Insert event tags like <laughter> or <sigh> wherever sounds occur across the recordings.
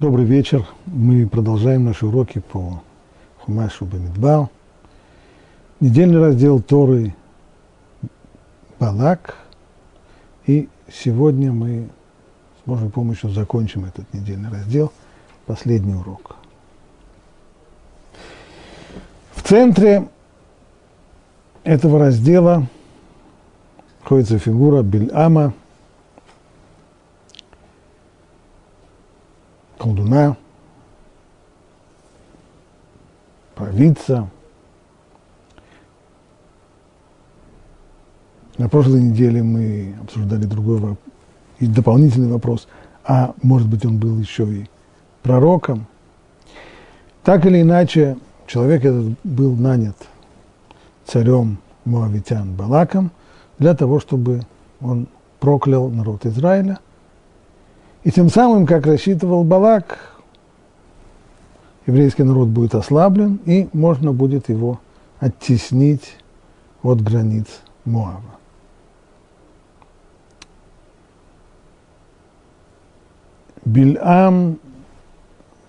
Добрый вечер. Мы продолжаем наши уроки по Хумашу Бамидбал. Недельный раздел Торы Балак. И сегодня мы с Божьей помощью закончим этот недельный раздел, последний урок. В центре этого раздела находится фигура Бильама – колдуна, провидца. На прошлой неделе мы обсуждали другой и дополнительный вопрос, а может быть он был еще и пророком. Так или иначе, человек этот был нанят царем Моавитян Балаком для того, чтобы он проклял народ Израиля – и тем самым, как рассчитывал Балак, еврейский народ будет ослаблен, и можно будет его оттеснить от границ Моава. Бильам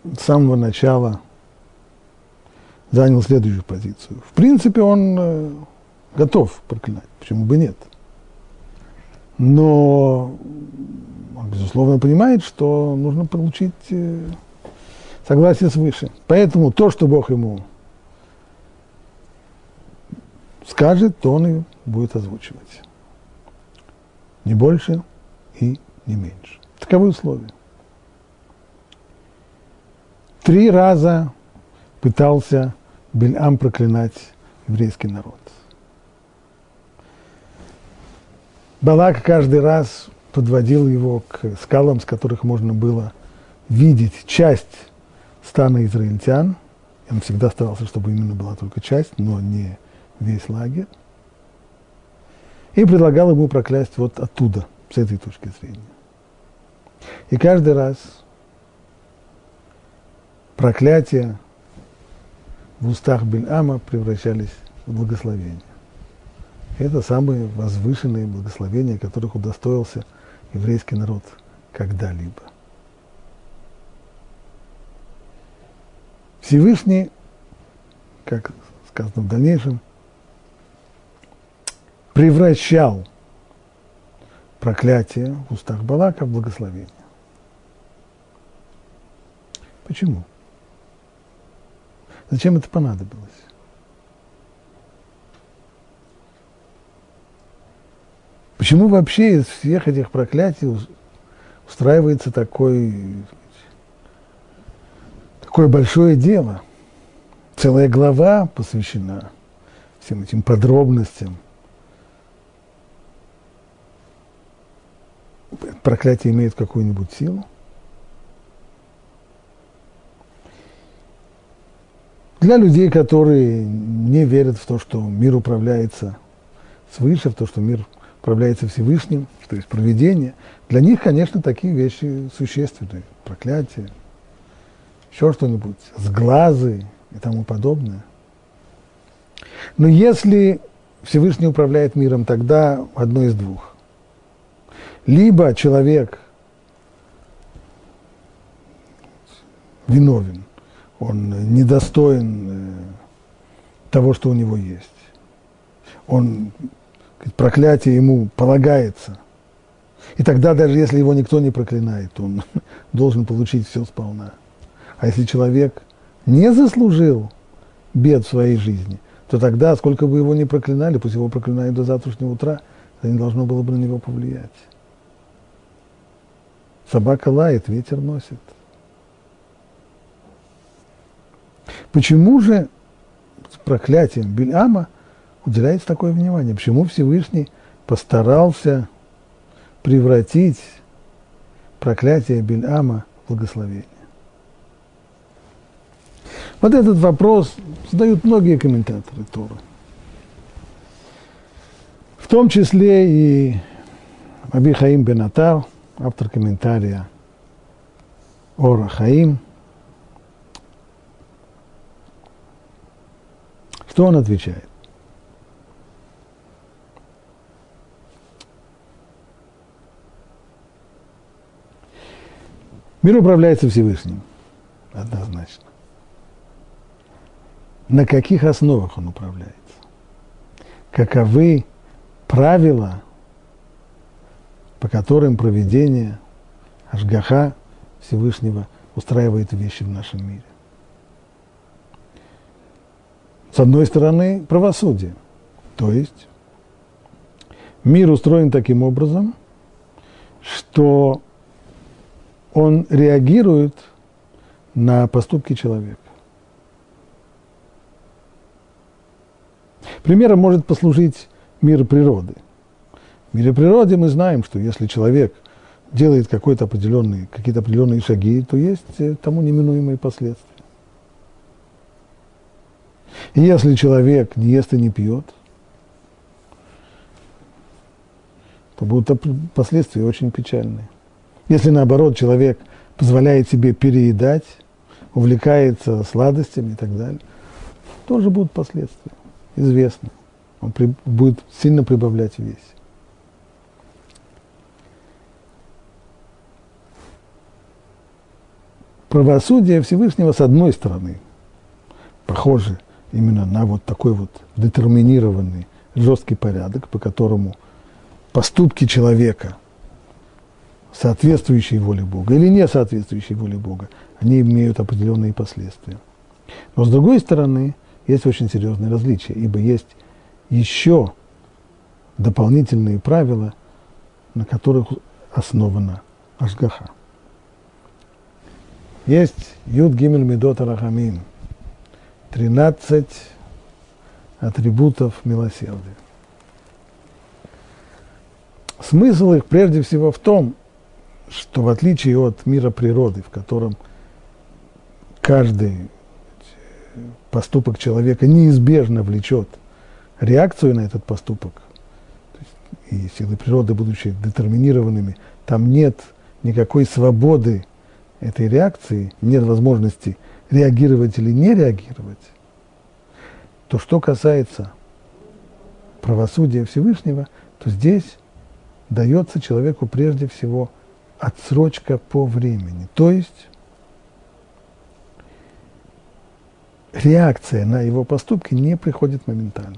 с самого начала занял следующую позицию. В принципе, он э, готов проклинать, почему бы нет. Но он, безусловно, понимает, что нужно получить э, согласие свыше. Поэтому то, что Бог ему скажет, то он и будет озвучивать. Не больше и не меньше. Таковы условия. Три раза пытался Бельам проклинать еврейский народ. Балак каждый раз подводил его к скалам, с которых можно было видеть часть стана израильтян. Он всегда старался, чтобы именно была только часть, но не весь лагерь. И предлагал ему проклясть вот оттуда, с этой точки зрения. И каждый раз проклятия в устах Бельама превращались в благословение. Это самые возвышенные благословения, которых удостоился еврейский народ когда-либо. Всевышний, как сказано в дальнейшем, превращал проклятие в устах Балака в благословение. Почему? Зачем это понадобилось? Почему вообще из всех этих проклятий устраивается такой, такое большое дело? Целая глава посвящена всем этим подробностям. Проклятие имеет какую-нибудь силу? Для людей, которые не верят в то, что мир управляется свыше, в то, что мир управляется Всевышним, то есть проведение, для них, конечно, такие вещи существенные. Проклятие, еще что-нибудь, сглазы и тому подобное. Но если Всевышний управляет миром, тогда одно из двух. Либо человек виновен, он недостоин э, того, что у него есть. Он проклятие ему полагается. И тогда, даже если его никто не проклинает, он <laughs> должен получить все сполна. А если человек не заслужил бед в своей жизни, то тогда, сколько бы его ни проклинали, пусть его проклинают до завтрашнего утра, это не должно было бы на него повлиять. Собака лает, ветер носит. Почему же с проклятием Бельама уделяется такое внимание? Почему Всевышний постарался превратить проклятие Бельама в благословение? Вот этот вопрос задают многие комментаторы Торы. В том числе и Аби Хаим Бенатар, автор комментария Ора Хаим. Что он отвечает? Мир управляется Всевышним, однозначно. На каких основах он управляется? Каковы правила, по которым проведение Ашгаха Всевышнего устраивает вещи в нашем мире? С одной стороны, правосудие. То есть мир устроен таким образом, что он реагирует на поступки человека. Примером может послужить мир природы. В мире природы мы знаем, что если человек делает какой-то определенный, какие-то определенные шаги, то есть э, тому неминуемые последствия. И если человек не ест и не пьет, то будут последствия очень печальные. Если наоборот человек позволяет себе переедать, увлекается сладостями и так далее, тоже будут последствия, известно. Он при, будет сильно прибавлять вес. Правосудие Всевышнего с одной стороны похоже именно на вот такой вот детерминированный жесткий порядок, по которому поступки человека, соответствующие воле Бога или не соответствующие воле Бога, они имеют определенные последствия. Но с другой стороны, есть очень серьезные различия, ибо есть еще дополнительные правила, на которых основана Ашгаха. Есть Юд Гимель Медот Рахамин, 13 атрибутов милосердия. Смысл их прежде всего в том, что в отличие от мира природы, в котором каждый поступок человека неизбежно влечет реакцию на этот поступок, и силы природы, будучи детерминированными, там нет никакой свободы этой реакции, нет возможности реагировать или не реагировать, то что касается правосудия Всевышнего, то здесь дается человеку прежде всего отсрочка по времени. То есть реакция на его поступки не приходит моментально.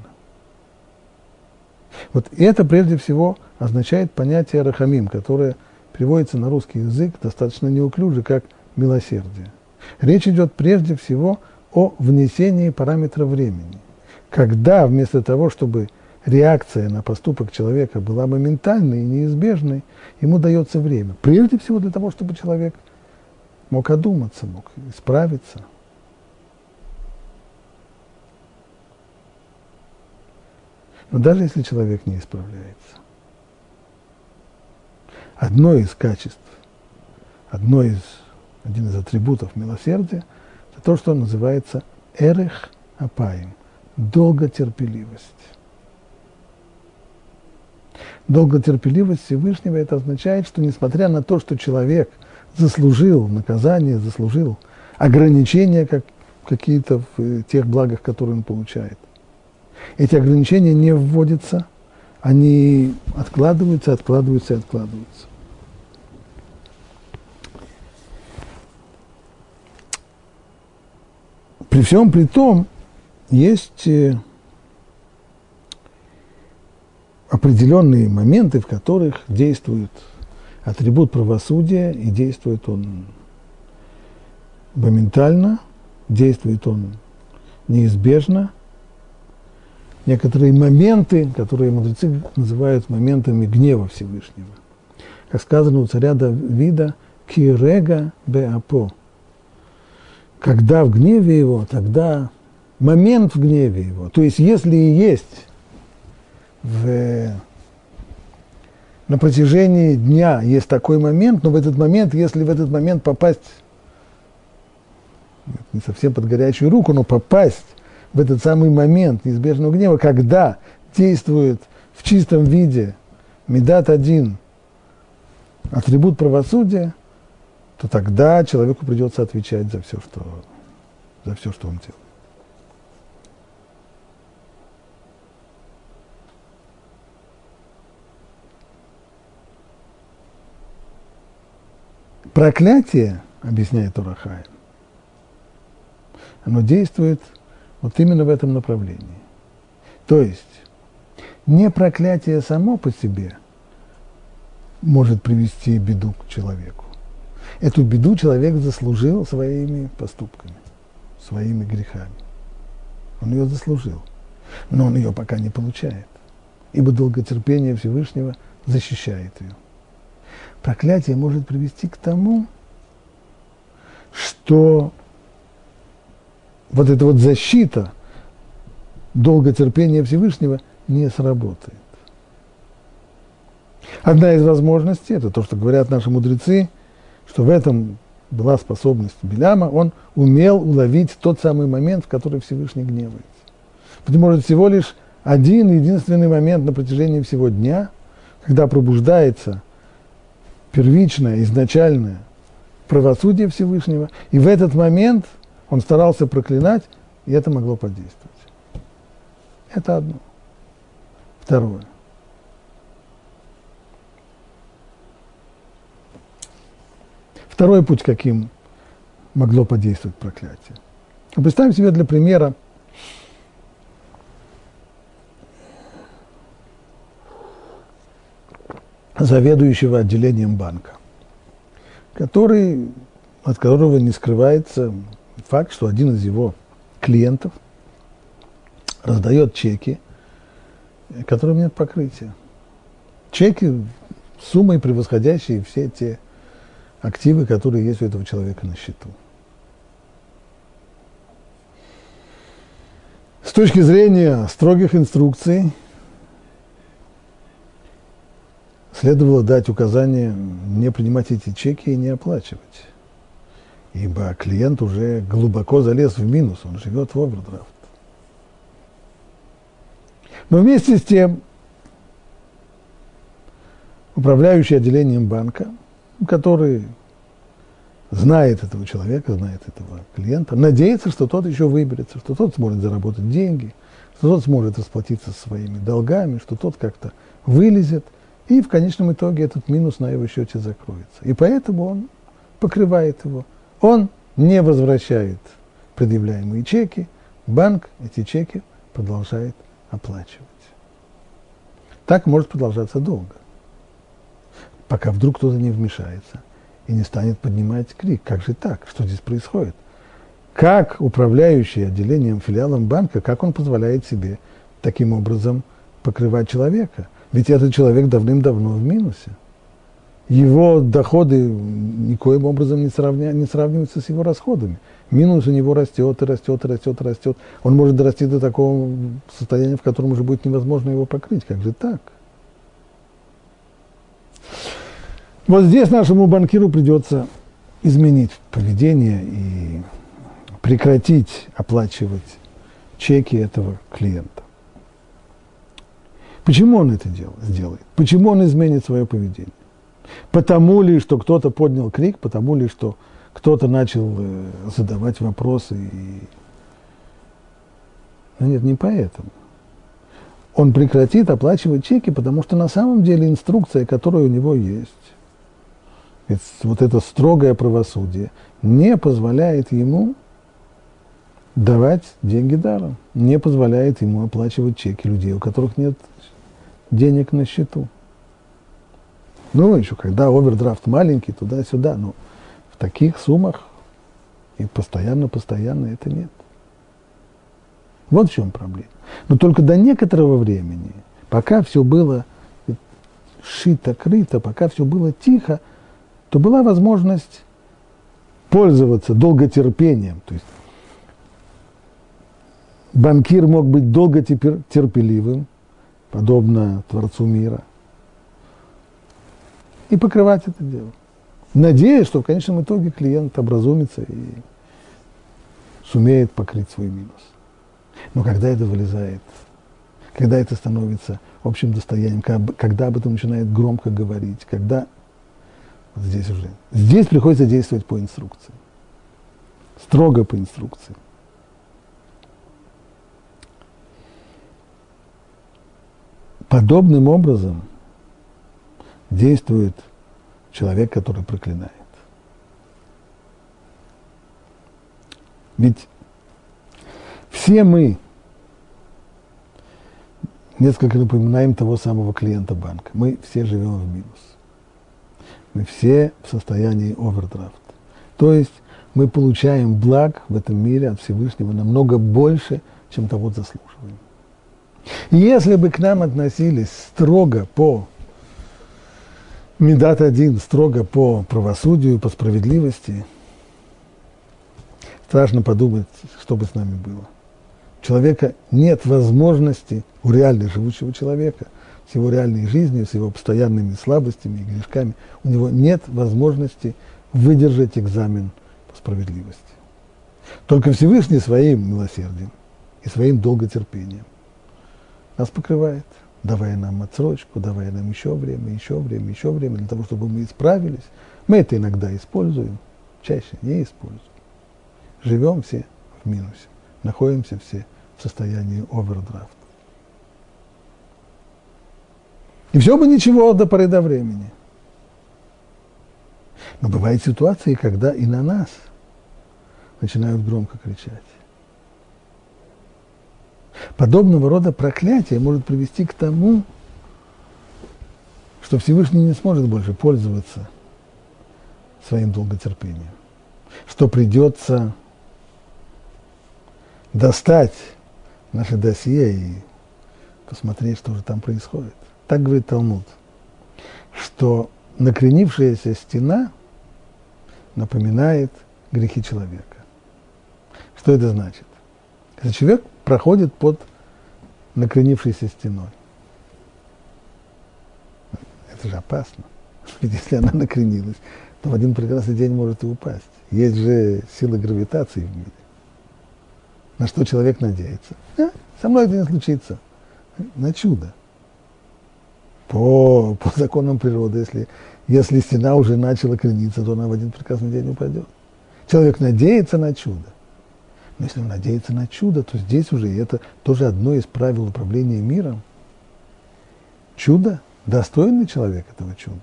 Вот это прежде всего означает понятие рахамим, которое переводится на русский язык достаточно неуклюже, как милосердие. Речь идет прежде всего о внесении параметра времени. Когда вместо того, чтобы реакция на поступок человека была моментальной и неизбежной, ему дается время. Прежде всего для того, чтобы человек мог одуматься, мог исправиться. Но даже если человек не исправляется, одно из качеств, одно из, один из атрибутов милосердия, это то, что называется эрех апаем, долготерпеливость. Долготерпеливость Всевышнего это означает, что несмотря на то, что человек заслужил наказание, заслужил ограничения как, какие-то в э, тех благах, которые он получает, эти ограничения не вводятся, они откладываются, откладываются и откладываются. При всем при том, есть э, определенные моменты, в которых действует атрибут правосудия, и действует он моментально, действует он неизбежно. Некоторые моменты, которые мудрецы называют моментами гнева Всевышнего. Как сказано у царя Давида, «Кирега беапо». Когда в гневе его, тогда момент в гневе его. То есть, если и есть в, на протяжении дня есть такой момент, но в этот момент, если в этот момент попасть, не совсем под горячую руку, но попасть в этот самый момент неизбежного гнева, когда действует в чистом виде Медат один, атрибут правосудия, то тогда человеку придется отвечать за все, что, за все, что он делает. Проклятие, объясняет Урахай, оно действует вот именно в этом направлении. То есть не проклятие само по себе может привести беду к человеку. Эту беду человек заслужил своими поступками, своими грехами. Он ее заслужил, но он ее пока не получает, ибо долготерпение Всевышнего защищает ее. Проклятие может привести к тому, что вот эта вот защита долготерпения Всевышнего не сработает. Одна из возможностей, это то, что говорят наши мудрецы, что в этом была способность Беляма, он умел уловить тот самый момент, в который Всевышний гневается. Быть может, всего лишь один единственный момент на протяжении всего дня, когда пробуждается первичное, изначальное правосудие Всевышнего, и в этот момент он старался проклинать, и это могло подействовать. Это одно. Второе. Второй путь, каким могло подействовать проклятие. Представим себе для примера заведующего отделением банка, который, от которого не скрывается факт, что один из его клиентов раздает чеки, которым нет покрытия. Чеки суммой превосходящие все те активы, которые есть у этого человека на счету. С точки зрения строгих инструкций, следовало дать указание не принимать эти чеки и не оплачивать. Ибо клиент уже глубоко залез в минус, он живет в овердрафт. Но вместе с тем, управляющий отделением банка, который знает этого человека, знает этого клиента, надеется, что тот еще выберется, что тот сможет заработать деньги, что тот сможет расплатиться своими долгами, что тот как-то вылезет, и в конечном итоге этот минус на его счете закроется. И поэтому он покрывает его. Он не возвращает предъявляемые чеки, банк эти чеки продолжает оплачивать. Так может продолжаться долго, пока вдруг кто-то не вмешается и не станет поднимать крик. Как же так? Что здесь происходит? Как управляющий отделением, филиалом банка, как он позволяет себе таким образом покрывать человека? Ведь этот человек давным-давно в минусе. Его доходы никоим образом не, сравня, не сравниваются с его расходами. Минус у него растет и растет и растет и растет. Он может дорасти до такого состояния, в котором уже будет невозможно его покрыть. Как же так? Вот здесь нашему банкиру придется изменить поведение и прекратить оплачивать чеки этого клиента. Почему он это сделает? Почему он изменит свое поведение? Потому ли, что кто-то поднял крик, потому ли, что кто-то начал э, задавать вопросы. И... Но нет, не поэтому. Он прекратит оплачивать чеки, потому что на самом деле инструкция, которая у него есть, ведь вот это строгое правосудие не позволяет ему давать деньги даром, не позволяет ему оплачивать чеки людей, у которых нет денег на счету. Ну, еще когда овердрафт маленький, туда-сюда, но в таких суммах и постоянно-постоянно это нет. Вот в чем проблема. Но только до некоторого времени, пока все было шито-крыто, пока все было тихо, то была возможность пользоваться долготерпением. То есть банкир мог быть долготерпеливым, подобно Творцу мира, и покрывать это дело. Надеясь, что в конечном итоге клиент образумится и сумеет покрыть свой минус. Но когда это вылезает, когда это становится общим достоянием, когда об этом начинает громко говорить, когда вот здесь уже, здесь приходится действовать по инструкции, строго по инструкции. Подобным образом действует человек, который проклинает. Ведь все мы несколько напоминаем того самого клиента банка. Мы все живем в минус. Мы все в состоянии овердрафт. То есть мы получаем благ в этом мире от Всевышнего намного больше, чем того заслуживаем. Если бы к нам относились строго по Медат один, строго по правосудию, по справедливости, страшно подумать, что бы с нами было. У человека нет возможности, у реально живущего человека, с его реальной жизнью, с его постоянными слабостями и грешками, у него нет возможности выдержать экзамен по справедливости. Только Всевышний своим милосердием и своим долготерпением нас покрывает, давая нам отсрочку, давая нам еще время, еще время, еще время, для того, чтобы мы исправились. Мы это иногда используем, чаще не используем. Живем все в минусе, находимся все в состоянии овердрафта. И все бы ничего до поры до времени. Но бывают ситуации, когда и на нас начинают громко кричать. Подобного рода проклятие может привести к тому, что Всевышний не сможет больше пользоваться своим долготерпением, что придется достать наше досье и посмотреть, что же там происходит. Так говорит Талмуд, что накренившаяся стена напоминает грехи человека. Что это значит? Когда человек проходит под накренившейся стеной. Это же опасно. <laughs> Ведь если она накренилась, то в один прекрасный день может и упасть. Есть же сила гравитации в мире. На что человек надеется? А, со мной это не случится. На чудо. По, по законам природы, если, если стена уже начала крениться, то она в один прекрасный день упадет. Человек надеется на чудо. Но если он надеется на чудо, то здесь уже это тоже одно из правил управления миром. Чудо, достойный человек этого чуда.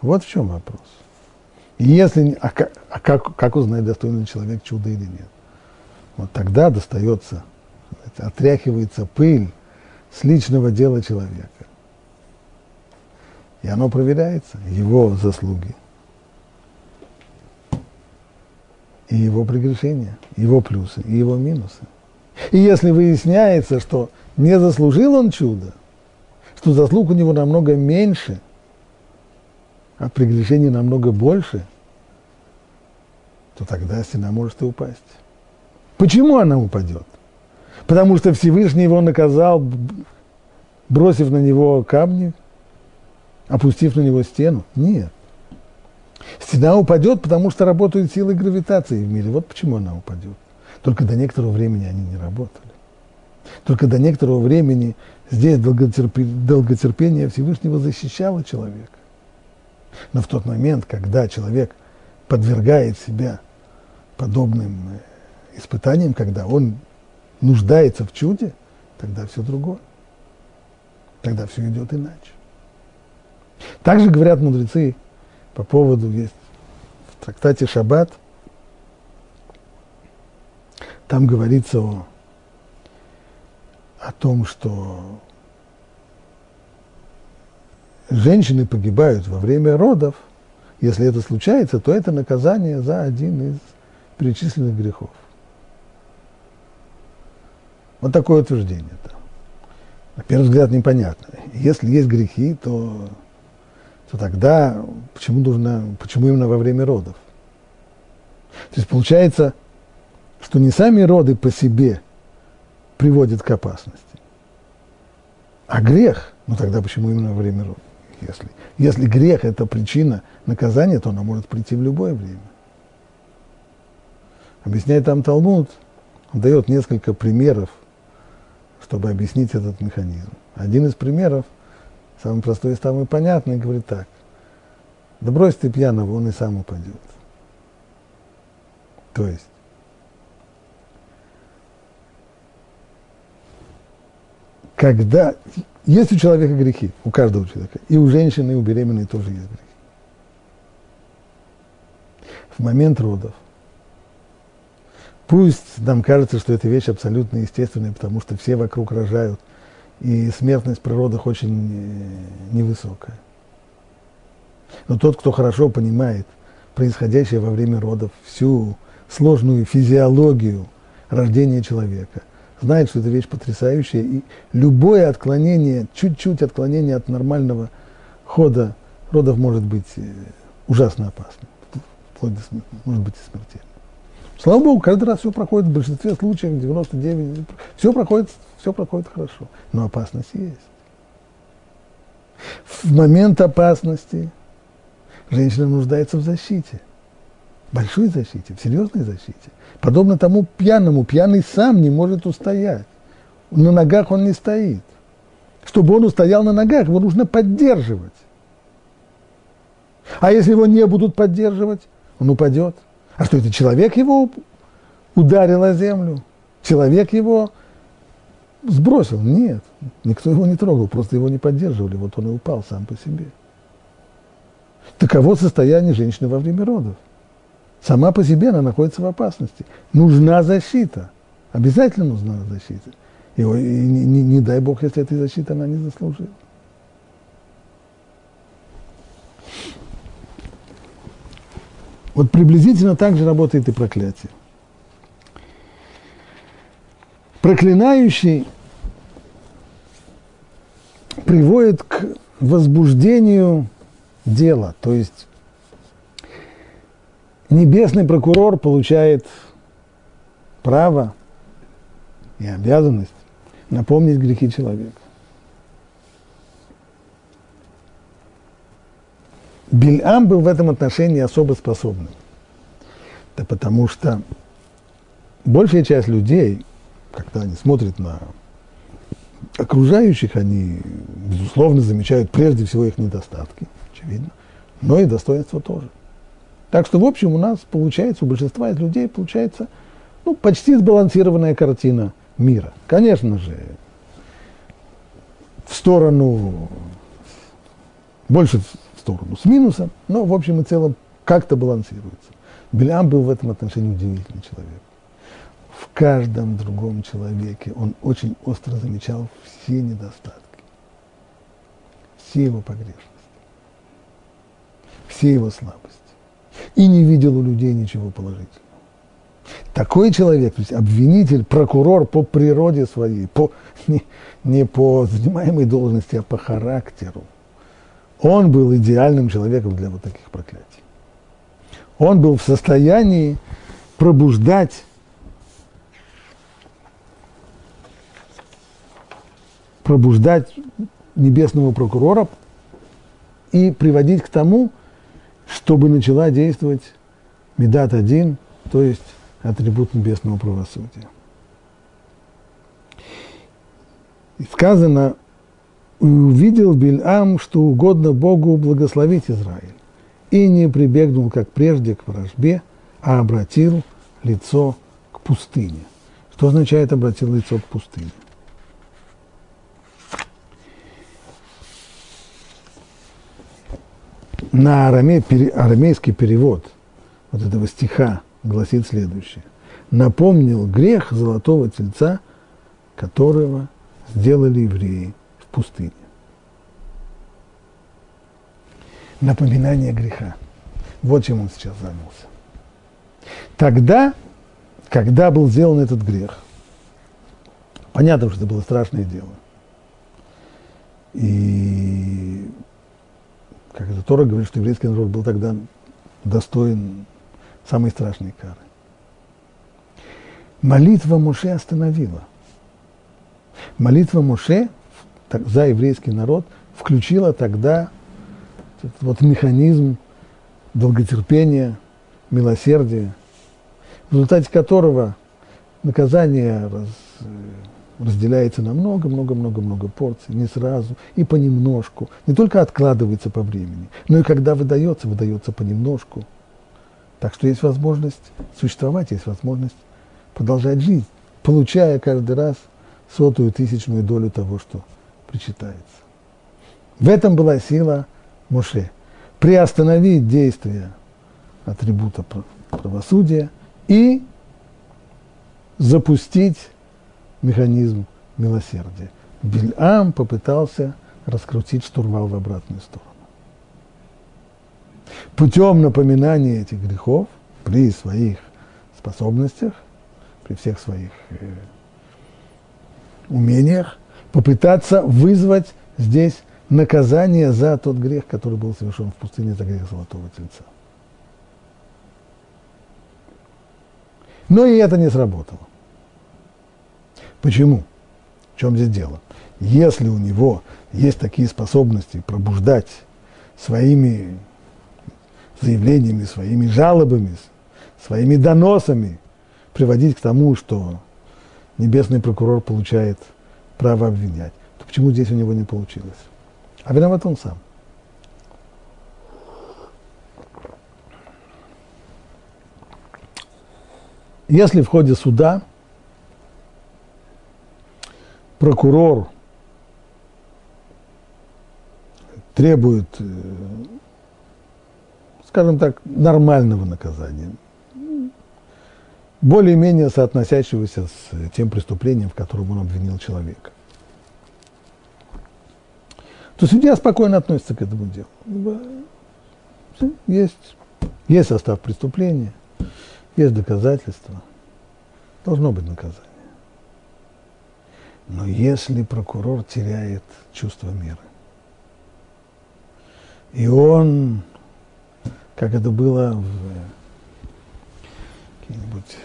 Вот в чем вопрос. Если, а, как, а как, как узнать, достойный человек чуда или нет? Вот тогда достается, отряхивается пыль с личного дела человека. И оно проверяется, его заслуги. И его прегрешения, его плюсы, и его минусы. И если выясняется, что не заслужил он чудо, что заслуг у него намного меньше, а прегрешений намного больше, то тогда стена может и упасть. Почему она упадет? Потому что Всевышний его наказал, бросив на него камни, опустив на него стену? Нет. Стена упадет, потому что работают силы гравитации в мире. Вот почему она упадет. Только до некоторого времени они не работали. Только до некоторого времени здесь долготерпение, долготерпение Всевышнего защищало человека. Но в тот момент, когда человек подвергает себя подобным э, испытанием, когда он нуждается в чуде, тогда все другое. Тогда все идет иначе. Также говорят мудрецы по поводу, есть в трактате Шаббат, там говорится о, о том, что женщины погибают во время родов, если это случается, то это наказание за один из перечисленных грехов. Вот такое утверждение. -то. На первый взгляд непонятно. Если есть грехи, то, то тогда почему, нужно, почему именно во время родов? То есть получается, что не сами роды по себе приводят к опасности, а грех, ну тогда почему именно во время родов? Если, если грех – это причина наказания, то она может прийти в любое время. Объясняет там Талмуд, он дает несколько примеров чтобы объяснить этот механизм. Один из примеров, самый простой и самый понятный, говорит так. Да брось ты пьяного, он и сам упадет. То есть, когда есть у человека грехи, у каждого человека, и у женщины, и у беременной тоже есть грехи. В момент родов Пусть нам кажется, что эта вещь абсолютно естественная, потому что все вокруг рожают, и смертность в природах очень э, невысокая. Но тот, кто хорошо понимает происходящее во время родов, всю сложную физиологию рождения человека, знает, что это вещь потрясающая, и любое отклонение, чуть-чуть отклонение от нормального хода родов может быть э, ужасно опасным, вплоть до, может быть и смертельным. Слава Богу, каждый раз все проходит, в большинстве случаев, 99, все проходит, все проходит хорошо, но опасность есть. В момент опасности женщина нуждается в защите, большой защите, в серьезной защите. Подобно тому пьяному, пьяный сам не может устоять. На ногах он не стоит. Чтобы он устоял на ногах, его нужно поддерживать. А если его не будут поддерживать, он упадет. А что это, человек его ударил о землю? Человек его сбросил? Нет, никто его не трогал, просто его не поддерживали, вот он и упал сам по себе. Таково состояние женщины во время родов. Сама по себе она находится в опасности. Нужна защита. Обязательно нужна защита. И, и не, не, не дай Бог, если этой защиты она не заслужила. Вот приблизительно так же работает и проклятие. Проклинающий приводит к возбуждению дела, то есть небесный прокурор получает право и обязанность напомнить грехи человека. Бильам был в этом отношении особо способным. Да потому что большая часть людей, когда они смотрят на окружающих, они, безусловно, замечают прежде всего их недостатки, очевидно, но и достоинства тоже. Так что, в общем, у нас получается, у большинства из людей получается ну, почти сбалансированная картина мира. Конечно же, в сторону, больше сторону с минусом, но в общем и целом как-то балансируется. Белям был в этом отношении удивительный человек. В каждом другом человеке он очень остро замечал все недостатки, все его погрешности, все его слабости. И не видел у людей ничего положительного. Такой человек, то есть обвинитель, прокурор по природе своей, по, <laughs> не, не по занимаемой должности, а по характеру, он был идеальным человеком для вот таких проклятий. Он был в состоянии пробуждать пробуждать небесного прокурора и приводить к тому, чтобы начала действовать Медат один, то есть атрибут небесного правосудия. И сказано, и увидел Бильам, что угодно Богу благословить Израиль, и не прибегнул, как прежде, к вражбе, а обратил лицо к пустыне. Что означает обратил лицо к пустыне? На араме, арамейский перевод вот этого стиха гласит следующее. Напомнил грех золотого тельца, которого сделали евреи пустыне. Напоминание греха. Вот чем он сейчас занялся. Тогда, когда был сделан этот грех, понятно, что это было страшное дело. И как это Тора говорит, что еврейский народ был тогда достоин самой страшной кары. Молитва Моше остановила. Молитва Моше так, за еврейский народ включила тогда вот механизм долготерпения, милосердия, в результате которого наказание раз, разделяется на много-много-много-много порций, не сразу и понемножку. Не только откладывается по времени, но и когда выдается, выдается понемножку. Так что есть возможность существовать, есть возможность продолжать жизнь, получая каждый раз сотую тысячную долю того, что причитается. В этом была сила Муше. Приостановить действие атрибута правосудия и запустить механизм милосердия. Бильам попытался раскрутить штурвал в обратную сторону. Путем напоминания этих грехов при своих способностях, при всех своих э, умениях, попытаться вызвать здесь наказание за тот грех, который был совершен в пустыне, за грех Золотого Тельца. Но и это не сработало. Почему? В чем здесь дело? Если у него есть такие способности пробуждать своими заявлениями, своими жалобами, своими доносами, приводить к тому, что небесный прокурор получает право обвинять, то почему здесь у него не получилось? А виноват он сам. Если в ходе суда прокурор требует, э, скажем так, нормального наказания, более-менее соотносящегося с тем преступлением, в котором он обвинил человека, то судья спокойно относится к этому делу. Есть, есть состав преступления, есть доказательства, должно быть наказание. Но если прокурор теряет чувство меры, и он, как это было в какие-нибудь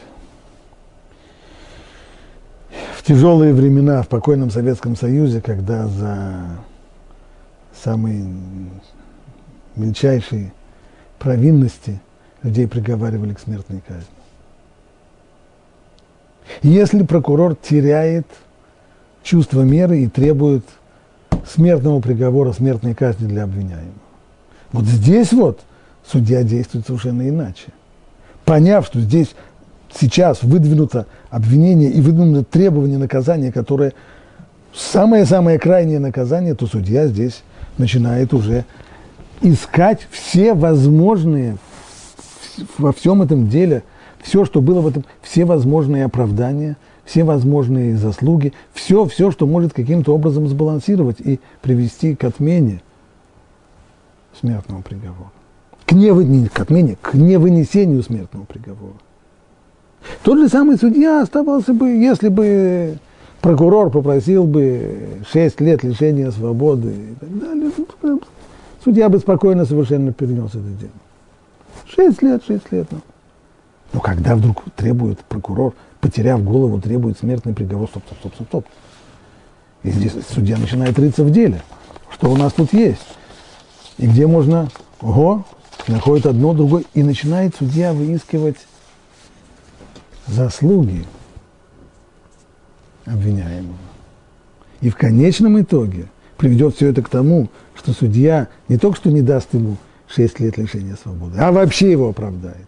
в тяжелые времена в покойном Советском Союзе, когда за самые мельчайшие провинности людей приговаривали к смертной казни. Если прокурор теряет чувство меры и требует смертного приговора, смертной казни для обвиняемого. Вот здесь вот судья действует совершенно иначе. Поняв, что здесь сейчас выдвинуто обвинение и выдвинуто требование наказания, которое самое-самое крайнее наказание, то судья здесь начинает уже искать все возможные во всем этом деле, все, что было в этом, все возможные оправдания, все возможные заслуги, все, все, что может каким-то образом сбалансировать и привести к отмене смертного приговора. К, не, не к отмене, к невынесению смертного приговора. Тот же самый судья оставался бы, если бы прокурор попросил бы 6 лет лишения свободы и так далее, судья бы спокойно совершенно перенес это дело. Шесть лет, шесть лет. Ну. Но когда вдруг требует прокурор, потеряв голову, требует смертный приговор, стоп, стоп, стоп, стоп, стоп. И здесь судья начинает рыться в деле. Что у нас тут есть? И где можно, ого, находит одно, другое, и начинает судья выискивать заслуги обвиняемого. И в конечном итоге приведет все это к тому, что судья не только что не даст ему 6 лет лишения свободы, а вообще его оправдает.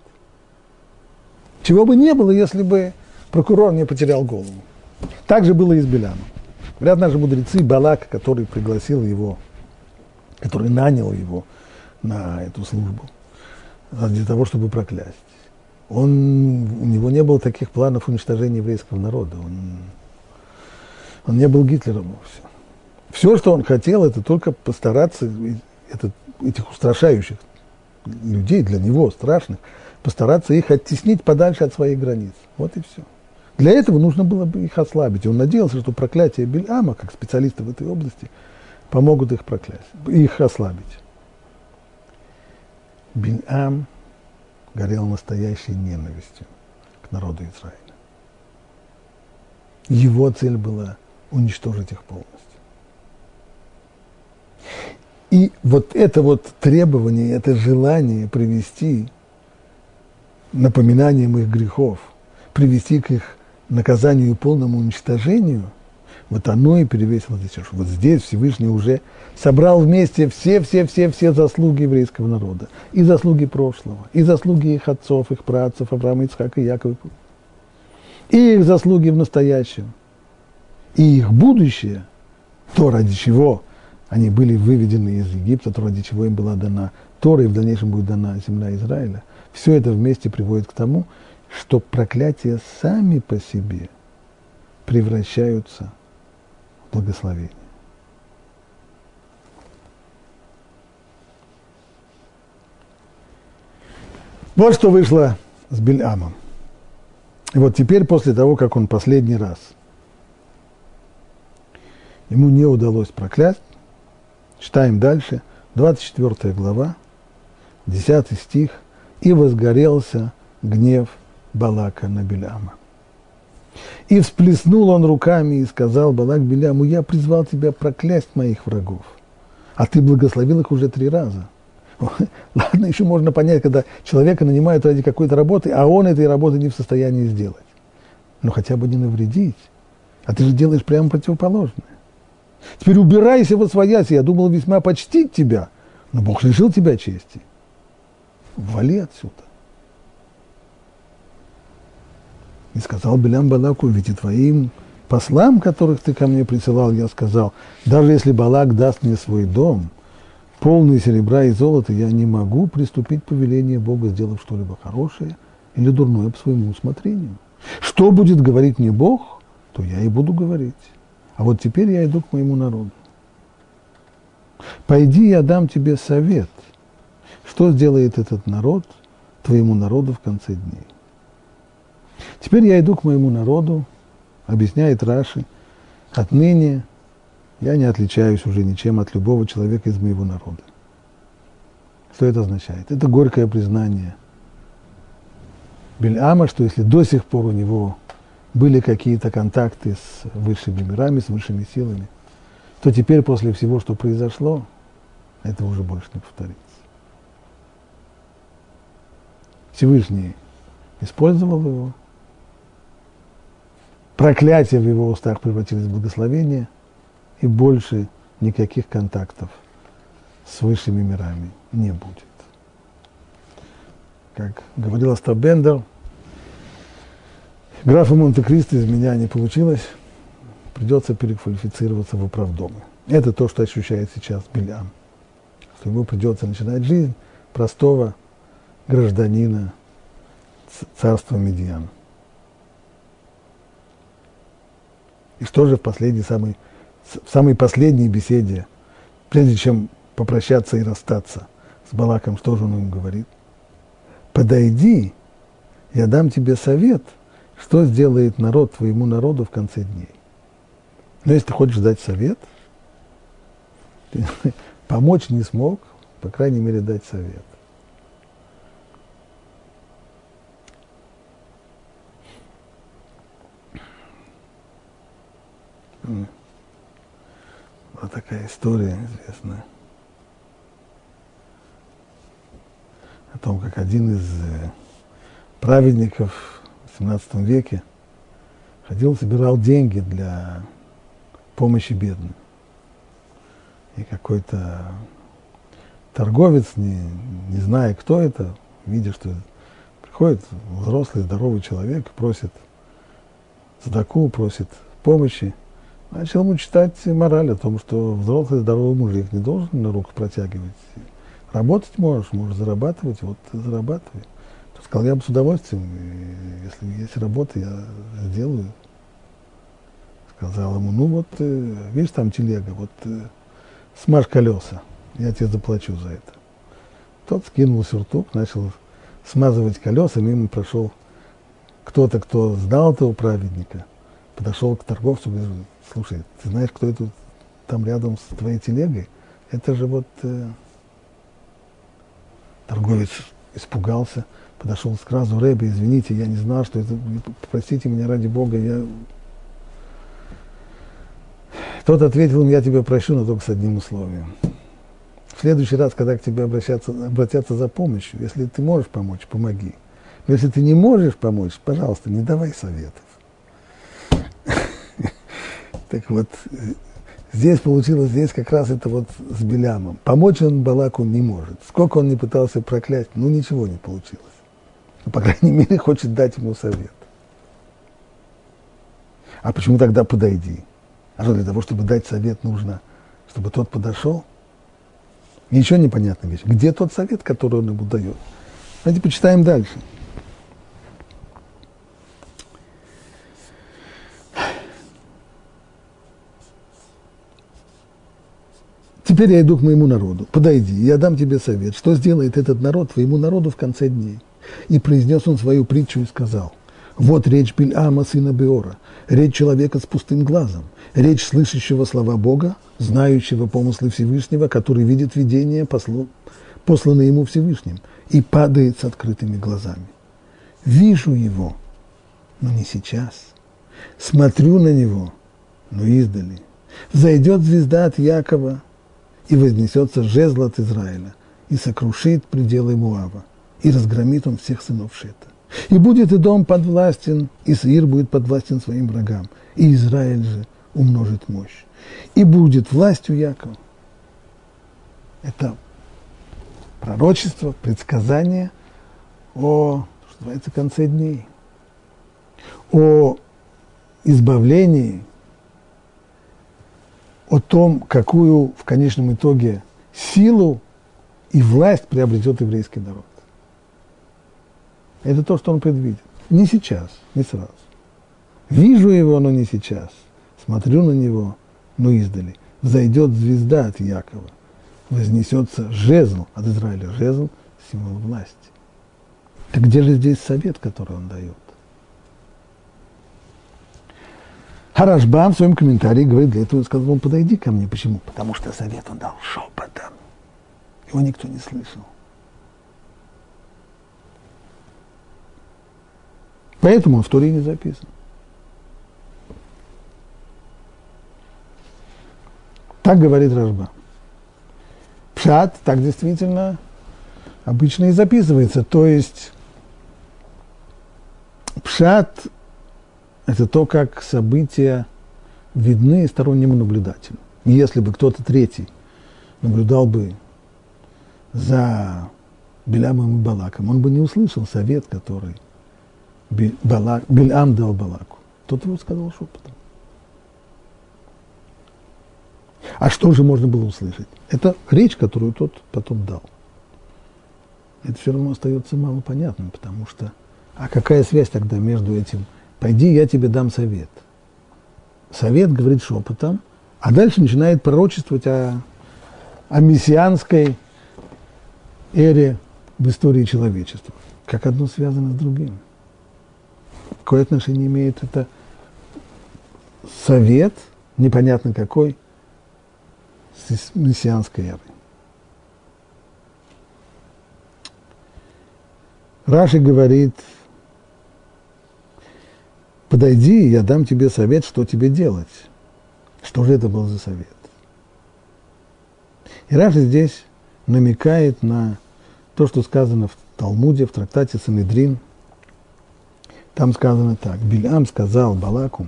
Чего бы не было, если бы прокурор не потерял голову. Так же было и с Беляном. Говорят наши мудрецы, Балак, который пригласил его, который нанял его на эту службу, для того, чтобы проклясть. Он, у него не было таких планов уничтожения еврейского народа. Он, он не был Гитлером вовсе. Все, что он хотел, это только постараться этот этих устрашающих людей, для него страшных, постараться их оттеснить подальше от своих границ. Вот и все. Для этого нужно было бы их ослабить. Он надеялся, что проклятие Бельама, как специалисты в этой области, помогут их проклясть, их ослабить. Бельам горел настоящей ненавистью к народу Израиля. Его цель была уничтожить их полностью. И вот это вот требование, это желание привести напоминанием их грехов, привести к их наказанию и полному уничтожению, вот оно и перевесило здесь. Вот здесь Всевышний уже собрал вместе все-все-все-все заслуги еврейского народа. И заслуги прошлого, и заслуги их отцов, их працев, Авраама, Ицхака и Якова. И их заслуги в настоящем. И их будущее, то, ради чего они были выведены из Египта, то ради чего им была дана Тора, и в дальнейшем будет дана земля Израиля. Все это вместе приводит к тому, что проклятия сами по себе превращаются в благословение. Вот что вышло с Бельамом. И вот теперь, после того, как он последний раз ему не удалось проклясть, читаем дальше, 24 глава, 10 стих, «И возгорелся гнев Балака на Беляма. И всплеснул он руками и сказал Балак Беляму, я призвал тебя проклясть моих врагов, а ты благословил их уже три раза – <laughs> Ладно, еще можно понять, когда человека нанимают ради какой-то работы, а он этой работы не в состоянии сделать. Но хотя бы не навредить. А ты же делаешь прямо противоположное. Теперь убирайся во своясь, я думал весьма почтить тебя, но Бог лишил тебя чести. Вали отсюда. И сказал Белям Балаку, ведь и твоим послам, которых ты ко мне присылал, я сказал, даже если Балак даст мне свой дом – полный серебра и золота, я не могу приступить по велению Бога, сделав что-либо хорошее или дурное по своему усмотрению. Что будет говорить мне Бог, то я и буду говорить. А вот теперь я иду к моему народу. Пойди, я дам тебе совет. Что сделает этот народ, твоему народу в конце дней? Теперь я иду к моему народу, объясняет Раши, отныне я не отличаюсь уже ничем от любого человека из моего народа. Что это означает? Это горькое признание Бельама, что если до сих пор у него были какие-то контакты с высшими мирами, с высшими силами, то теперь после всего, что произошло, это уже больше не повторится. Всевышний использовал его, проклятие в его устах превратилось в благословение – и больше никаких контактов с высшими мирами не будет. Как говорил Остап Бендер, графа Монте-Кристо из меня не получилось, придется переквалифицироваться в управдомы. Это то, что ощущает сейчас Белян, что ему придется начинать жизнь простого гражданина царства Медиан. И что же в последний самый в самой последней беседе, прежде чем попрощаться и расстаться с Балаком, что же он ему говорит? Подойди, я дам тебе совет, что сделает народ твоему народу в конце дней. Но если ты хочешь дать совет, <laughs> помочь не смог, по крайней мере, дать совет. Была такая история известная о том, как один из э, праведников в XVII веке ходил, собирал деньги для помощи бедным. И какой-то торговец, не, не зная, кто это, видя, что приходит взрослый, здоровый человек, просит задаку, просит помощи – начал ему читать мораль о том, что взрослый здоровый мужик не должен на руку протягивать. Работать можешь, можешь зарабатывать, вот зарабатывай. Тот сказал, я бы с удовольствием, если есть работа, я сделаю. Сказал ему, ну вот, э, видишь, там телега, вот э, смажь колеса, я тебе заплачу за это. Тот скинул сюртук, начал смазывать колеса, мимо прошел кто-то, кто знал этого праведника, подошел к торговцу, говорит, слушай, ты знаешь, кто это там рядом с твоей телегой? Это же вот э, торговец испугался, подошел сразу, Рэбби, извините, я не знал, что это, простите меня ради Бога, я... Тот ответил я тебя прощу, но только с одним условием. В следующий раз, когда к тебе обращаться, обратятся за помощью, если ты можешь помочь, помоги. Но если ты не можешь помочь, пожалуйста, не давай советов. Так вот, здесь получилось, здесь как раз это вот с Белямом. Помочь он Балаку не может. Сколько он не пытался проклясть, ну ничего не получилось. Но, по крайней мере, хочет дать ему совет. А почему тогда подойди? А что для того, чтобы дать совет, нужно, чтобы тот подошел? Ничего не понятно вещь. Где тот совет, который он ему дает? Давайте почитаем дальше. Теперь я иду к моему народу. Подойди, я дам тебе совет. Что сделает этот народ твоему народу в конце дней? И произнес он свою притчу и сказал, вот речь Бильама, сына Беора, речь человека с пустым глазом, речь слышащего слова Бога, знающего помыслы Всевышнего, который видит видение, посланное ему Всевышним, и падает с открытыми глазами. Вижу его, но не сейчас. Смотрю на него, но издали. Зайдет звезда от Якова, и вознесется жезл от Израиля, и сокрушит пределы Муава, и разгромит он всех сынов Шета. И будет и дом подвластен, и Саир будет подвластен своим врагам, и Израиль же умножит мощь. И будет властью Якова. Это пророчество, предсказание о, что называется, конце дней, о избавлении, о том, какую в конечном итоге силу и власть приобретет еврейский народ. Это то, что он предвидит. Не сейчас, не сразу. Вижу его, но не сейчас. Смотрю на него, но издали. Зайдет звезда от Якова. Вознесется жезл от Израиля. Жезл – символ власти. Так где же здесь совет, который он дает? Харашбам в своем комментарии говорит, для этого он сказал, он подойди ко мне. Почему? Потому что совет он дал шепотом. Его никто не слышал. Поэтому он в Туре не записан. Так говорит Рашба. Пшат так действительно обычно и записывается. То есть пшат – это то, как события видны стороннему наблюдателю. И если бы кто-то третий наблюдал бы за Белямом и Балаком, он бы не услышал совет, который – Бельам дал Балаку. Тот его сказал шепотом. А что же можно было услышать? Это речь, которую тот потом дал. Это все равно остается мало понятным, потому что... А какая связь тогда между этим? Пойди, я тебе дам совет. Совет говорит шепотом, а дальше начинает пророчествовать о, о мессианской эре в истории человечества. Как одно связано с другим. Какое отношение имеет это совет, непонятно какой, с мессианской эрой? Раши говорит, подойди, я дам тебе совет, что тебе делать. Что же это был за совет? И Раши здесь намекает на то, что сказано в Талмуде, в трактате Санедрин – там сказано так. Бильам сказал Балаку,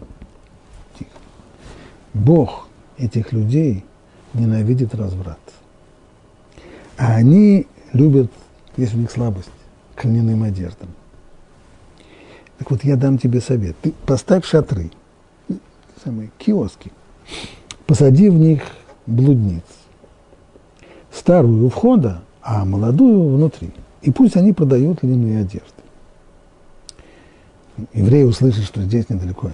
Бог этих людей ненавидит разврат. А они любят, есть у них слабость, к льняным одеждам. Так вот, я дам тебе совет. Ты поставь шатры, самые киоски, посади в них блудниц. Старую у входа, а молодую внутри. И пусть они продают льняные одежды евреи услышат, что здесь недалеко.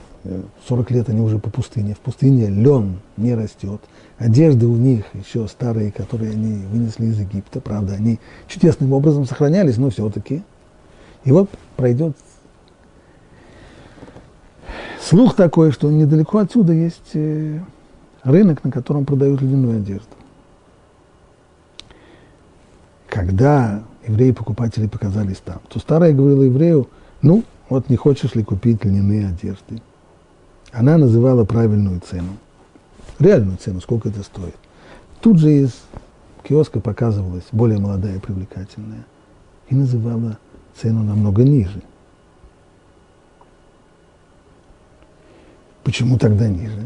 40 лет они уже по пустыне. В пустыне лен не растет. Одежды у них еще старые, которые они вынесли из Египта. Правда, они чудесным образом сохранялись, но все-таки. И вот пройдет слух такой, что недалеко отсюда есть э, рынок, на котором продают льняную одежду. Когда евреи-покупатели показались там, то старая говорила еврею, ну, вот не хочешь ли купить льняные одежды? Она называла правильную цену, реальную цену, сколько это стоит. Тут же из киоска показывалась более молодая и привлекательная и называла цену намного ниже. Почему тогда ниже?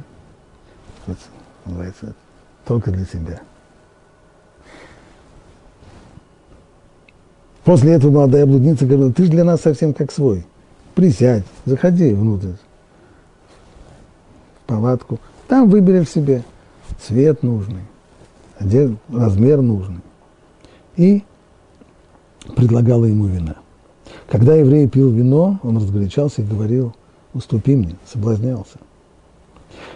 Вот, называется, только для себя. После этого молодая блудница говорила, ты же для нас совсем как свой присядь, заходи внутрь, в палатку, там выберешь себе цвет нужный, размер нужный. И предлагала ему вина. Когда еврей пил вино, он разгорячался и говорил, уступи мне, соблазнялся.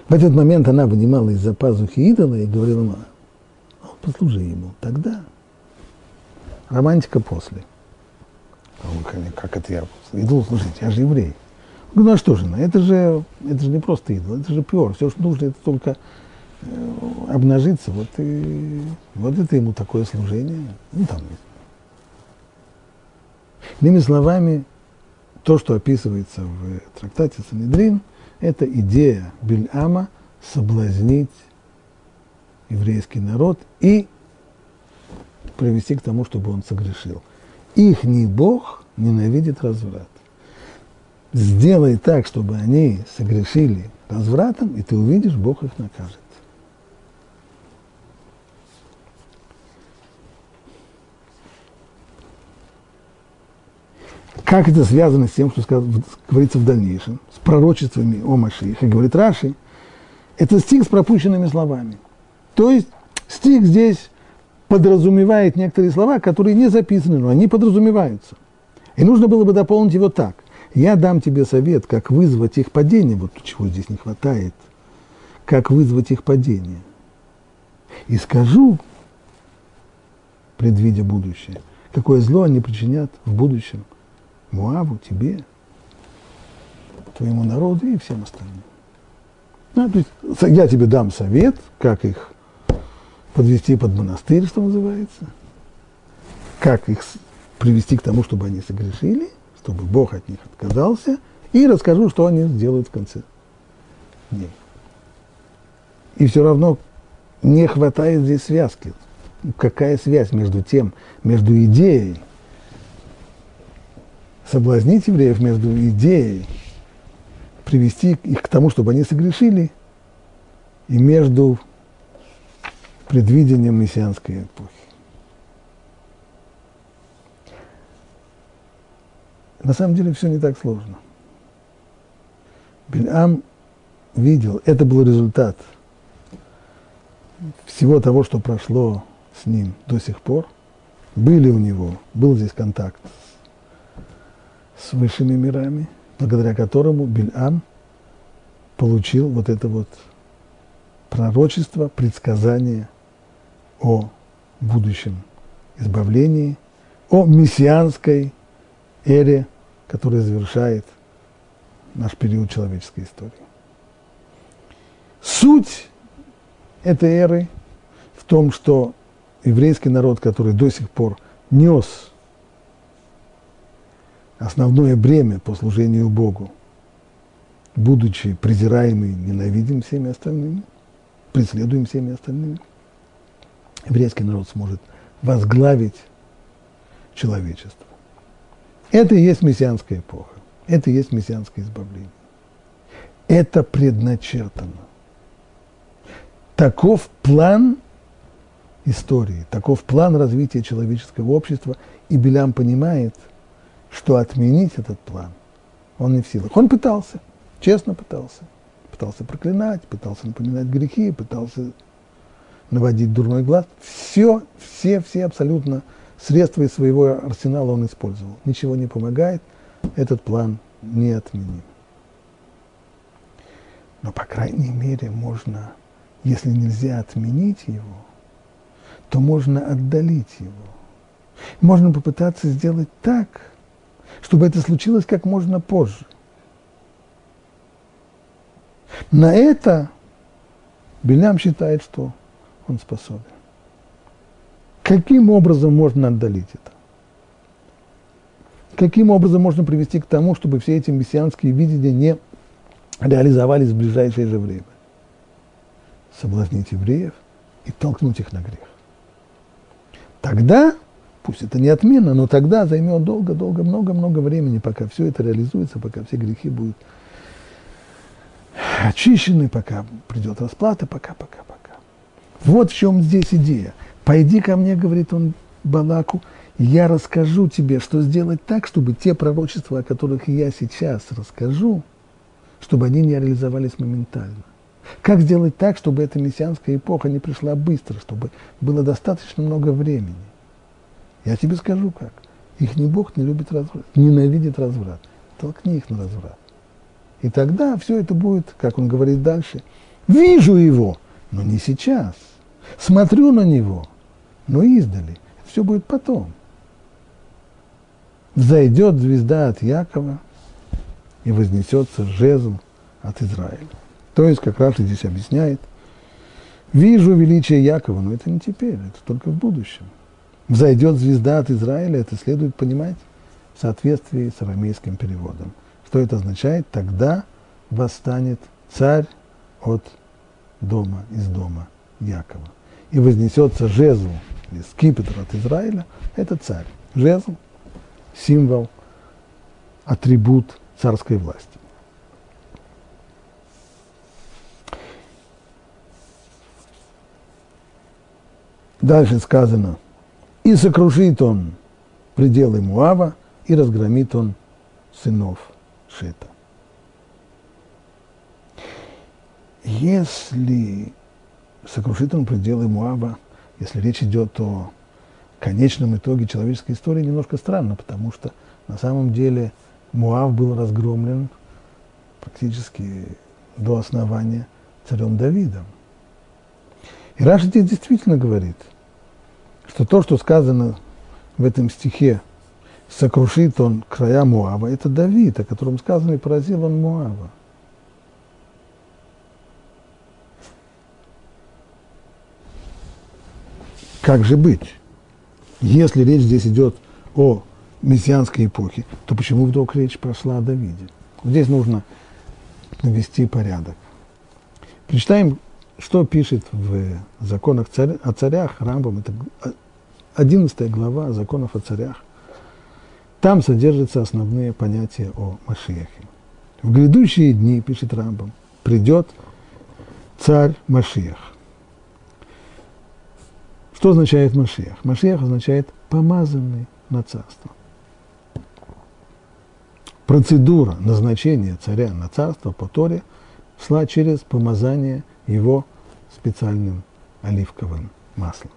В этот момент она вынимала из-за пазухи идола и говорила, послужи ему. Тогда романтика после. А как это я идол служить? Я же еврей. Ну а что же, ну, это же, это же не просто идол, это же пер. Все, что нужно, это только э, обнажиться. Вот, и, вот это ему такое служение. Ну, там. Иными словами, то, что описывается в трактате Санедрин, это идея Бельама соблазнить еврейский народ и привести к тому, чтобы он согрешил. Их не Бог ненавидит разврат сделай так, чтобы они согрешили развратом, и ты увидишь, Бог их накажет. Как это связано с тем, что говорится в дальнейшем, с пророчествами о Машиихе, говорит Раши, это стих с пропущенными словами. То есть стих здесь подразумевает некоторые слова, которые не записаны, но они подразумеваются. И нужно было бы дополнить его так. Я дам тебе совет, как вызвать их падение, вот чего здесь не хватает, как вызвать их падение. И скажу, предвидя будущее, какое зло они причинят в будущем Муаву, тебе, твоему народу и всем остальным. Ну, то есть, я тебе дам совет, как их подвести под монастырь, что называется, как их привести к тому, чтобы они согрешили, чтобы Бог от них отказался, и расскажу, что они сделают в конце дней. И все равно не хватает здесь связки. Какая связь между тем, между идеей соблазнить евреев, между идеей привести их к тому, чтобы они согрешили, и между предвидением мессианской эпохи. На самом деле все не так сложно. Бельам видел, это был результат всего того, что прошло с ним до сих пор. Были у него, был здесь контакт с высшими мирами, благодаря которому Бельам получил вот это вот пророчество, предсказание о будущем избавлении, о мессианской эре который завершает наш период человеческой истории. Суть этой эры в том, что еврейский народ, который до сих пор нес основное бремя по служению Богу, будучи презираемый, ненавидим всеми остальными, преследуем всеми остальными, еврейский народ сможет возглавить человечество. Это и есть мессианская эпоха. Это и есть мессианское избавление. Это предначертано. Таков план истории, таков план развития человеческого общества, и Белям понимает, что отменить этот план он не в силах. Он пытался, честно пытался. Пытался проклинать, пытался напоминать грехи, пытался наводить дурной глаз. Все, все, все абсолютно средства из своего арсенала он использовал. Ничего не помогает, этот план не отменим. Но, по крайней мере, можно, если нельзя отменить его, то можно отдалить его. Можно попытаться сделать так, чтобы это случилось как можно позже. На это Белям считает, что он способен. Каким образом можно отдалить это? Каким образом можно привести к тому, чтобы все эти мессианские видения не реализовались в ближайшее же время? Соблазнить евреев и толкнуть их на грех. Тогда, пусть это не отмена, но тогда займет долго-долго, много-много времени, пока все это реализуется, пока все грехи будут очищены, пока придет расплата, пока, пока, пока. Вот в чем здесь идея – Пойди ко мне, говорит он Балаку, я расскажу тебе, что сделать так, чтобы те пророчества, о которых я сейчас расскажу, чтобы они не реализовались моментально. Как сделать так, чтобы эта мессианская эпоха не пришла быстро, чтобы было достаточно много времени? Я тебе скажу как. Их не Бог не любит разврат, ненавидит разврат. Толкни их на разврат. И тогда все это будет, как он говорит дальше, вижу его, но не сейчас. Смотрю на него – но издали. Все будет потом. Взойдет звезда от Якова и вознесется жезл от Израиля. То есть, как Раша здесь объясняет, вижу величие Якова, но это не теперь, это только в будущем. Взойдет звезда от Израиля, это следует понимать в соответствии с арамейским переводом. Что это означает? Тогда восстанет царь от дома, из дома Якова. И вознесется жезл, или скипетр от Израиля, это царь. Жезл – символ, атрибут царской власти. Дальше сказано, и сокрушит он пределы Муава, и разгромит он сынов Шета. Если сокрушит он пределы Муава, если речь идет о конечном итоге человеческой истории, немножко странно, потому что на самом деле Муав был разгромлен практически до основания царем Давидом. И Раша здесь действительно говорит, что то, что сказано в этом стихе, сокрушит он края Муава, это Давид, о котором сказано, и поразил он Муава. Как же быть? Если речь здесь идет о мессианской эпохе, то почему вдруг речь прошла о Давиде? Здесь нужно навести порядок. Прочитаем, что пишет в законах царя, о царях Рамбам, это 11 глава законов о царях. Там содержатся основные понятия о Машиахе. В грядущие дни, пишет Рамбам, придет царь Машиах. Что означает Машиах? Машиах означает помазанный на царство. Процедура назначения царя на царство по Торе шла через помазание его специальным оливковым маслом.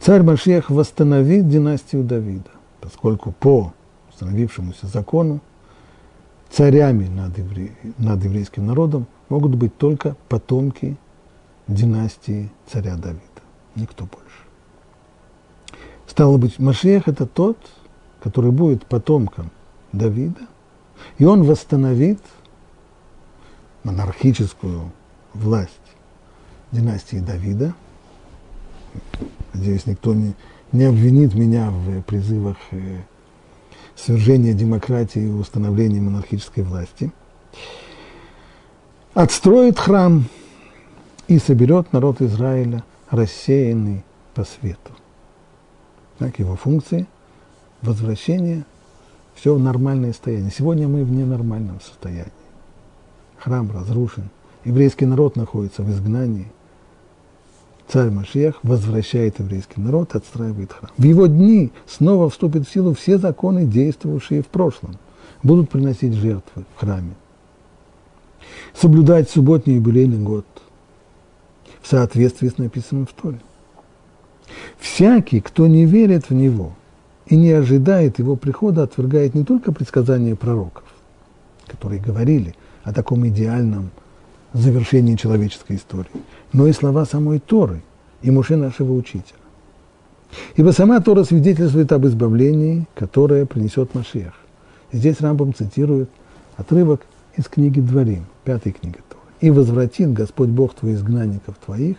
Царь Машиах восстановит династию Давида, поскольку по установившемуся закону царями над, евре... над еврейским народом могут быть только потомки династии царя Давида, никто больше. Стало быть, Машех – это тот, который будет потомком Давида, и он восстановит монархическую власть династии Давида. Надеюсь, никто не, не обвинит меня в призывах э, свержения демократии и установления монархической власти. Отстроит храм – и соберет народ Израиля, рассеянный по свету. Так, его функции – возвращение, все в нормальное состояние. Сегодня мы в ненормальном состоянии. Храм разрушен, еврейский народ находится в изгнании. Царь Машех возвращает еврейский народ, отстраивает храм. В его дни снова вступят в силу все законы, действовавшие в прошлом. Будут приносить жертвы в храме. Соблюдать субботний юбилейный год – в соответствии с написанным в Торе. Всякий, кто не верит в Него и не ожидает Его прихода, отвергает не только предсказания пророков, которые говорили о таком идеальном завершении человеческой истории, но и слова самой Торы и Муше нашего учителя. Ибо сама Тора свидетельствует об избавлении, которое принесет Машех. Здесь Рамбам цитирует отрывок из книги Дворим, пятой книги и возвратит Господь Бог твоих изгнанников твоих,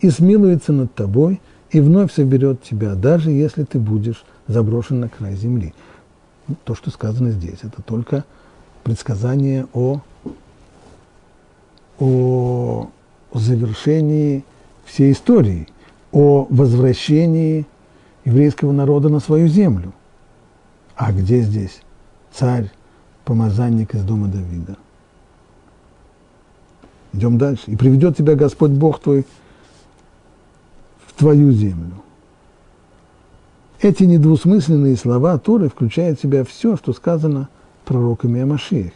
и смилуется над тобой, и вновь соберет тебя, даже если ты будешь заброшен на край земли. То, что сказано здесь, это только предсказание о, о завершении всей истории, о возвращении еврейского народа на свою землю. А где здесь царь, помазанник из дома Давида? Идем дальше. И приведет тебя Господь Бог твой в твою землю. Эти недвусмысленные слова Торы включают в себя все, что сказано пророками о Машехе.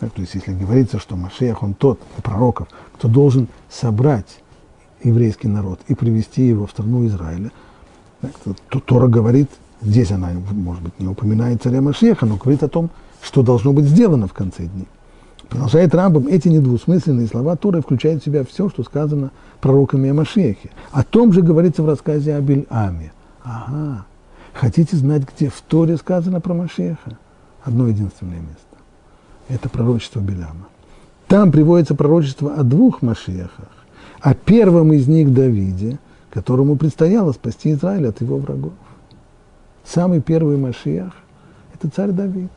Так, то есть, если говорится, что Машех, он тот, у пророков, кто должен собрать еврейский народ и привести его в страну Израиля, так, то Тора говорит, здесь она, может быть, не упоминает царя Машеха, но говорит о том, что должно быть сделано в конце дней. Продолжает Рамбам, эти недвусмысленные слова Туры включают в себя все, что сказано пророками о Машехе. О том же говорится в рассказе о Биль-Аме. Ага, хотите знать, где в Торе сказано про Машеха? Одно единственное место. Это пророчество Беляма. Там приводится пророчество о двух Машехах. О первом из них Давиде, которому предстояло спасти Израиль от его врагов. Самый первый Машех – это царь Давид,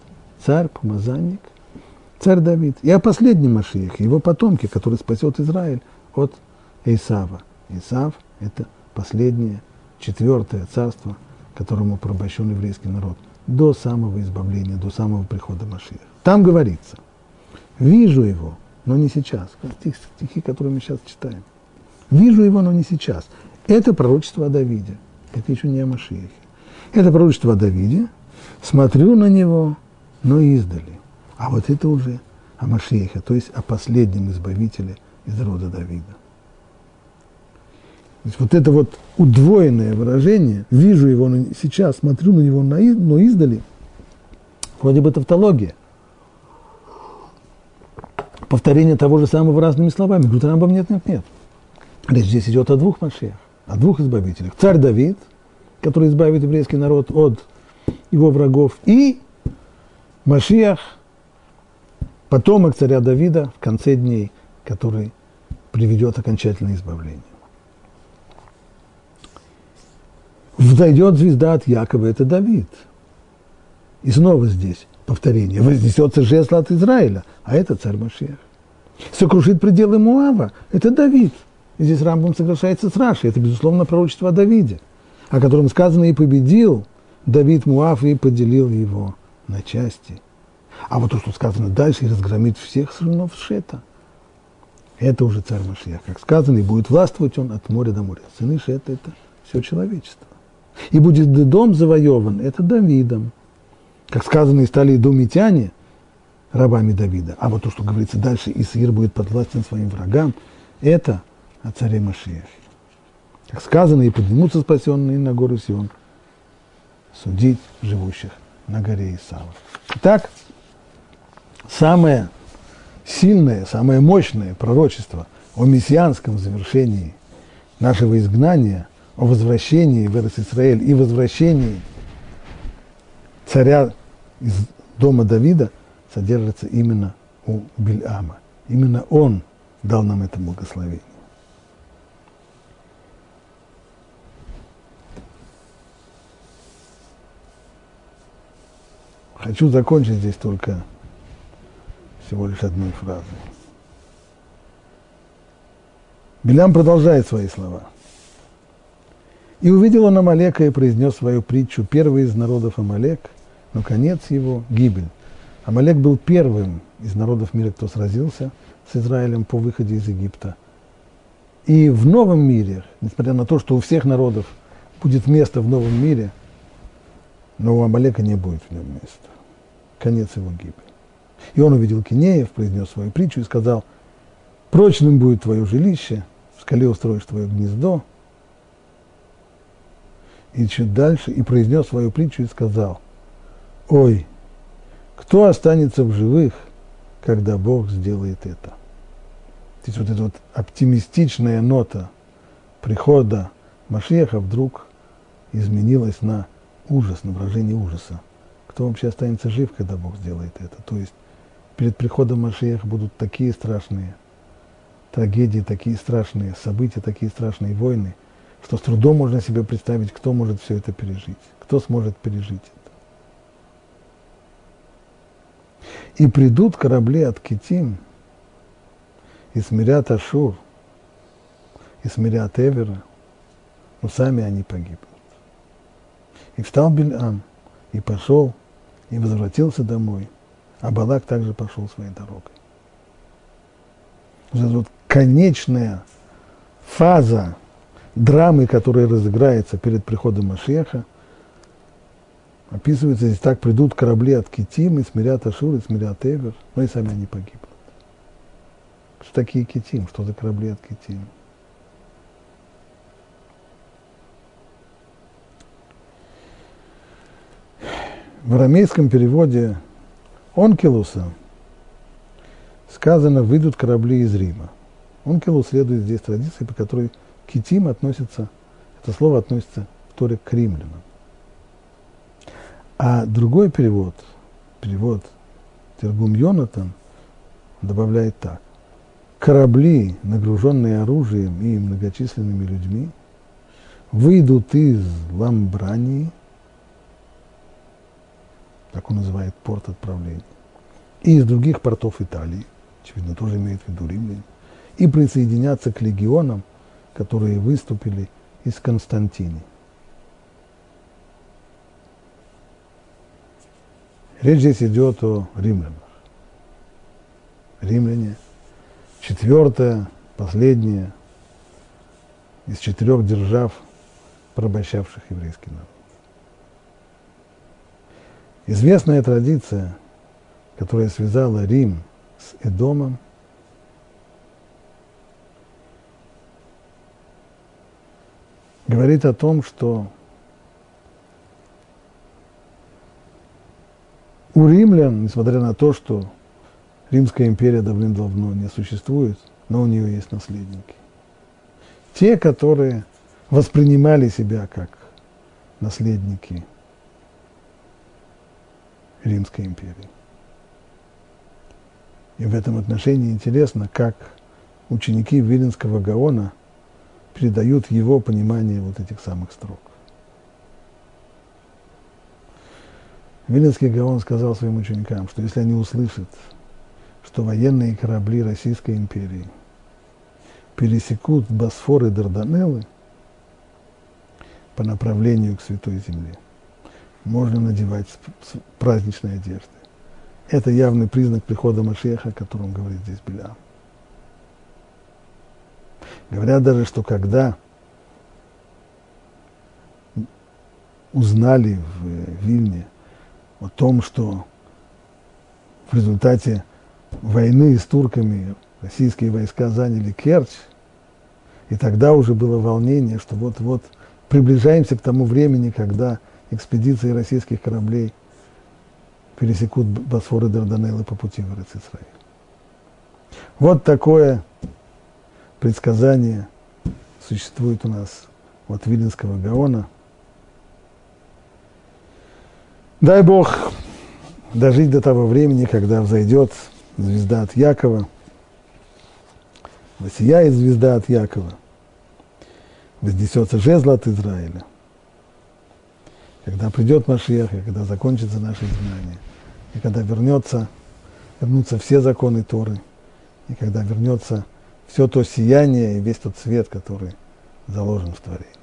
царь, помазанник – царь Давид, и о последнем Машиехе, его потомке, который спасет Израиль от Исава. Исав – это последнее, четвертое царство, которому порабощен еврейский народ, до самого избавления, до самого прихода Машиеха. Там говорится, вижу его, но не сейчас. Стих, стихи, которые мы сейчас читаем. Вижу его, но не сейчас. Это пророчество о Давиде. Это еще не о Машиехе. Это пророчество о Давиде. Смотрю на него, но издали. А вот это уже о Машехе, то есть о последнем избавителе из рода Давида. Есть вот это вот удвоенное выражение, вижу его сейчас, смотрю на него, но издали, вроде бы тавтология. Повторение того же самого разными словами. Говорит, Рамбам, нет, нет, нет. Речь здесь идет о двух Машеях, о двух избавителях. Царь Давид, который избавит еврейский народ от его врагов, и Машиах – потомок царя Давида в конце дней, который приведет окончательное избавление. Взойдет звезда от Якова, это Давид. И снова здесь повторение. Вознесется жезл от Израиля, а это царь Машех. Сокрушит пределы Муава, это Давид. И здесь Рамбам соглашается с Рашей. Это, безусловно, пророчество о Давиде, о котором сказано и победил Давид Муав и поделил его на части – а вот то, что сказано дальше, и разгромит всех сынов Шета. Это уже царь Машиях. Как сказано, и будет властвовать он от моря до моря. Сыны Шета – это все человечество. И будет дом завоеван, это Давидом. Как сказано, и стали идомитяне рабами Давида. А вот то, что говорится дальше, и Сир будет подвластен своим врагам, это о царе Машиях. Как сказано, и поднимутся спасенные на гору Сион, судить живущих на горе Исава. Итак, самое сильное, самое мощное пророчество о мессианском завершении нашего изгнания, о возвращении в Израиль и возвращении царя из дома Давида содержится именно у Бильама. Именно он дал нам это благословение. Хочу закончить здесь только всего лишь одной фразой. Белям продолжает свои слова. «И увидел он Амалека и произнес свою притчу, первый из народов Амалек, но конец его – гибель. Амалек был первым из народов мира, кто сразился с Израилем по выходе из Египта. И в новом мире, несмотря на то, что у всех народов будет место в новом мире, но у Амалека не будет в нем места. Конец его гибель. И он увидел Кинеев, произнес свою притчу и сказал, прочным будет твое жилище, в скале устроишь твое гнездо. И чуть дальше, и произнес свою притчу и сказал, ой, кто останется в живых, когда Бог сделает это? То есть вот эта вот оптимистичная нота прихода Машеха вдруг изменилась на ужас, на выражение ужаса. Кто вообще останется жив, когда Бог сделает это? То есть перед приходом Машеха будут такие страшные трагедии, такие страшные события, такие страшные войны, что с трудом можно себе представить, кто может все это пережить, кто сможет пережить это. И придут корабли от Китим, и смирят Ашур, и смирят Эвера, но сами они погибнут. И встал Бельам, и пошел, и возвратился домой – а Балак также пошел своей дорогой. Вот эта вот конечная фаза драмы, которая разыграется перед приходом Машеха, описывается здесь так, придут корабли от Китим, и смирят Ашур, и смирят Эвер, но и сами они погибнут. Что такие Китим? Что за корабли от Китим? В арамейском переводе онкилуса сказано, выйдут корабли из Рима. Он Онкелу следует здесь традиции, по которой китим относится, это слово относится в Торе к римлянам. А другой перевод, перевод Тергум Йонатан, добавляет так. Корабли, нагруженные оружием и многочисленными людьми, выйдут из Ламбрании, так он называет порт отправления, и из других портов Италии, очевидно, тоже имеет в виду римляне, и присоединятся к легионам, которые выступили из Константини. Речь здесь идет о римлянах. Римляне – четвертая, последняя из четырех держав, порабощавших еврейский народ. Известная традиция, которая связала Рим с Эдомом, говорит о том, что у римлян, несмотря на то, что Римская империя давным-давно не существует, но у нее есть наследники. Те, которые воспринимали себя как наследники Римской империи. И в этом отношении интересно, как ученики Виленского Гаона передают его понимание вот этих самых строк. Виленский Гаон сказал своим ученикам, что если они услышат, что военные корабли Российской империи пересекут Босфор и Дарданеллы по направлению к Святой Земле, можно надевать праздничные одежды. Это явный признак прихода Машеха, о котором говорит здесь Белям. Говорят даже, что когда узнали в Вильне о том, что в результате войны с турками российские войска заняли Керчь, и тогда уже было волнение, что вот-вот приближаемся к тому времени, когда экспедиции российских кораблей пересекут Босфор и Дарданеллы по пути в Израиль. Вот такое предсказание существует у нас от Виленского Гаона. Дай Бог дожить до того времени, когда взойдет звезда от Якова, воссияет звезда от Якова, вознесется жезл от Израиля, когда придет Машех, когда закончится наше изгнание, и когда вернется, вернутся все законы Торы, и когда вернется все то сияние и весь тот свет, который заложен в творении.